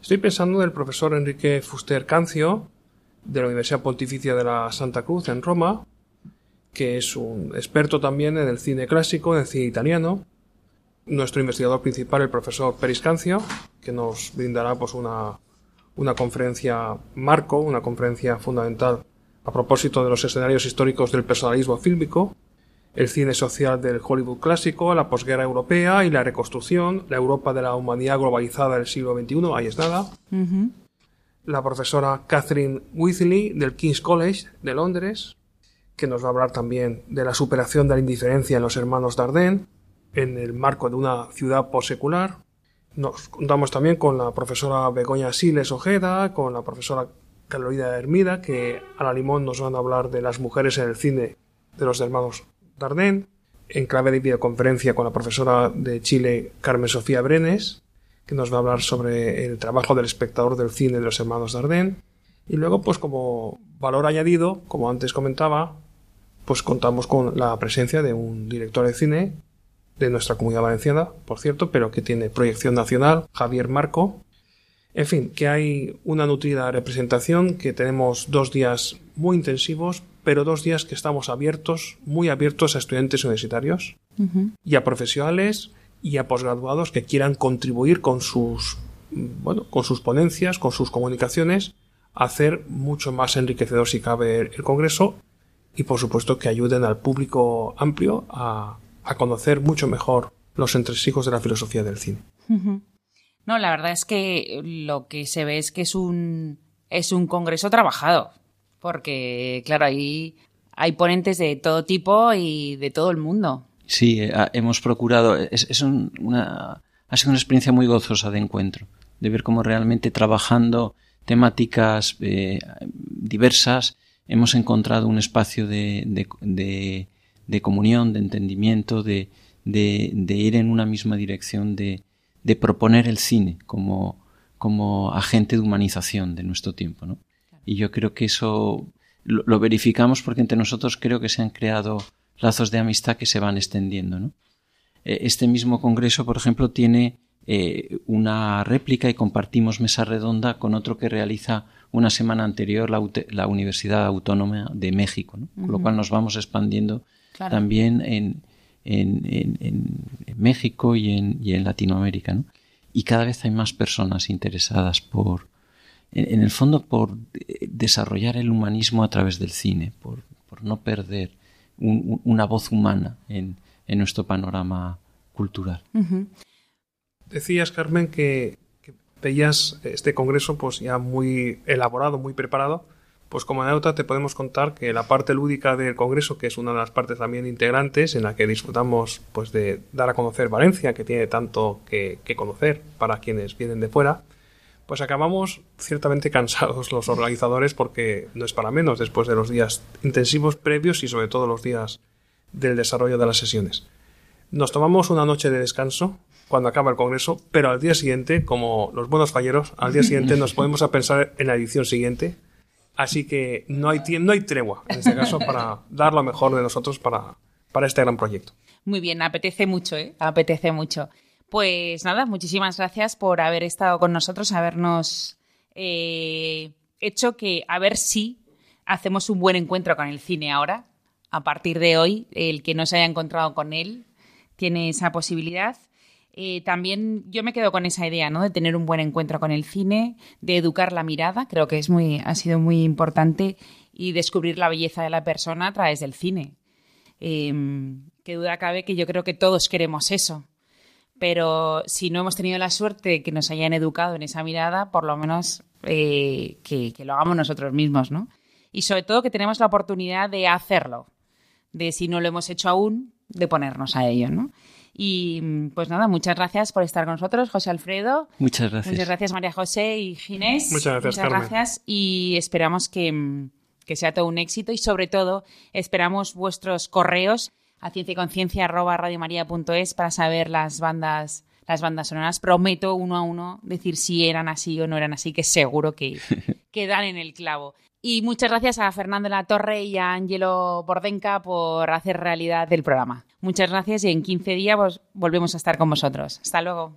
Estoy pensando en el profesor Enrique Fuster Cancio, de la Universidad Pontificia de la Santa Cruz en Roma, que es un experto también en el cine clásico, en el cine italiano. Nuestro investigador principal, el profesor Peris Cancio, que nos brindará pues una, una conferencia marco, una conferencia fundamental a propósito de los escenarios históricos del personalismo fílmico, el cine social del Hollywood clásico, la posguerra europea y la reconstrucción, la Europa de la humanidad globalizada del siglo XXI, ahí es nada. La profesora Catherine Withley del King's College de Londres, que nos va a hablar también de la superación de la indiferencia en los hermanos Dardenne en el marco de una ciudad postsecular. Nos contamos también con la profesora Begoña Siles Ojeda, con la profesora Carolina Hermida, que a la limón nos van a hablar de las mujeres en el cine de los hermanos Dardenne. en clave de videoconferencia con la profesora de Chile, Carmen Sofía Brenes, que nos va a hablar sobre el trabajo del espectador del cine de los hermanos Dardenne. Y luego, pues como valor añadido, como antes comentaba, pues contamos con la presencia de un director de cine de nuestra comunidad valenciana, por cierto, pero que tiene proyección nacional, Javier Marco. En fin, que hay una nutrida representación, que tenemos dos días muy intensivos, pero dos días que estamos abiertos, muy abiertos a estudiantes universitarios y a profesionales y a posgraduados que quieran contribuir con sus, bueno, con sus ponencias, con sus comunicaciones, a hacer mucho más enriquecedor si cabe el Congreso y por supuesto que ayuden al público amplio a, a conocer mucho mejor los entresijos de la filosofía del cine. No, la verdad es que lo que se ve es que es un, es un congreso trabajado, porque claro, ahí hay ponentes de todo tipo y de todo el mundo. Sí, eh, hemos procurado, es, una, ha sido una experiencia muy gozosa de encuentro, de ver cómo realmente trabajando temáticas eh, diversas hemos encontrado un espacio de, de, comunión, de entendimiento, de, de, ir en una misma dirección, de, proponer el cine como, como agente de humanización de nuestro tiempo. ¿no? Y yo creo que eso lo, verificamos porque entre nosotros creo que se han creado lazos de amistad que se van extendiendo. ¿no? E, este mismo congreso, por ejemplo, tiene eh, una réplica y compartimos mesa redonda con otro que realiza una semana anterior la, Universidad Autónoma de México, con lo cual nos vamos expandiendo también en, México y en, Latinoamérica. Y cada vez hay más personas interesadas por, en, el fondo, por desarrollar el humanismo a través del cine, por, no perder una voz humana en, nuestro panorama cultural. Decías, Carmen, que veías este congreso pues ya muy elaborado, muy preparado. Pues como anécdota te podemos contar que la parte lúdica del congreso, que es una de las partes también integrantes en la que disfrutamos pues de dar a conocer Valencia, que tiene tanto que, conocer para quienes vienen de fuera, pues acabamos ciertamente cansados los organizadores porque no es para menos después de los días intensivos previos y sobre todo los días del desarrollo de las sesiones. Nos tomamos una noche de descanso cuando acaba el congreso, pero al día siguiente, como los buenos falleros, al día siguiente nos podemos a pensar en la edición siguiente. Así que no hay, no hay tregua, en este caso, para dar lo mejor de nosotros para, para este gran proyecto. Muy bien, apetece mucho, ¿eh? Apetece mucho. Pues nada, muchísimas gracias por haber estado con nosotros, habernos eh, hecho que, a ver si hacemos un buen encuentro con el cine ahora. A partir de hoy, el que no se haya encontrado con él tiene esa posibilidad. Eh, también yo me quedo con esa idea, ¿no? De tener un buen encuentro con el cine, de educar la mirada, creo que es muy, ha sido muy importante, y descubrir la belleza de la persona a través del cine. Em, qué duda cabe que yo creo que todos queremos eso. Pero si no hemos tenido la suerte de que nos hayan educado en esa mirada, por lo menos eh, que, que, lo hagamos nosotros mismos, ¿no? Y sobre todo que tenemos la oportunidad de hacerlo, de si no lo hemos hecho aún, de ponernos a ello, ¿no? Y pues nada, muchas gracias por estar con nosotros, José Alfredo. Muchas gracias. Muchas gracias, María José y Ginés. Muchas gracias, Muchas gracias y esperamos que, que, sea todo un éxito y sobre todo esperamos vuestros correos a ciencia y conciencia para saber las bandas las bandas sonoras. Prometo uno a uno decir si eran así o no eran así, que seguro que, que dan en el clavo. Y muchas gracias a Fernando La Torre y a Angelo Bordenca por hacer realidad el programa. Muchas gracias y en 15 días pues, volvemos a estar con vosotros. Hasta luego.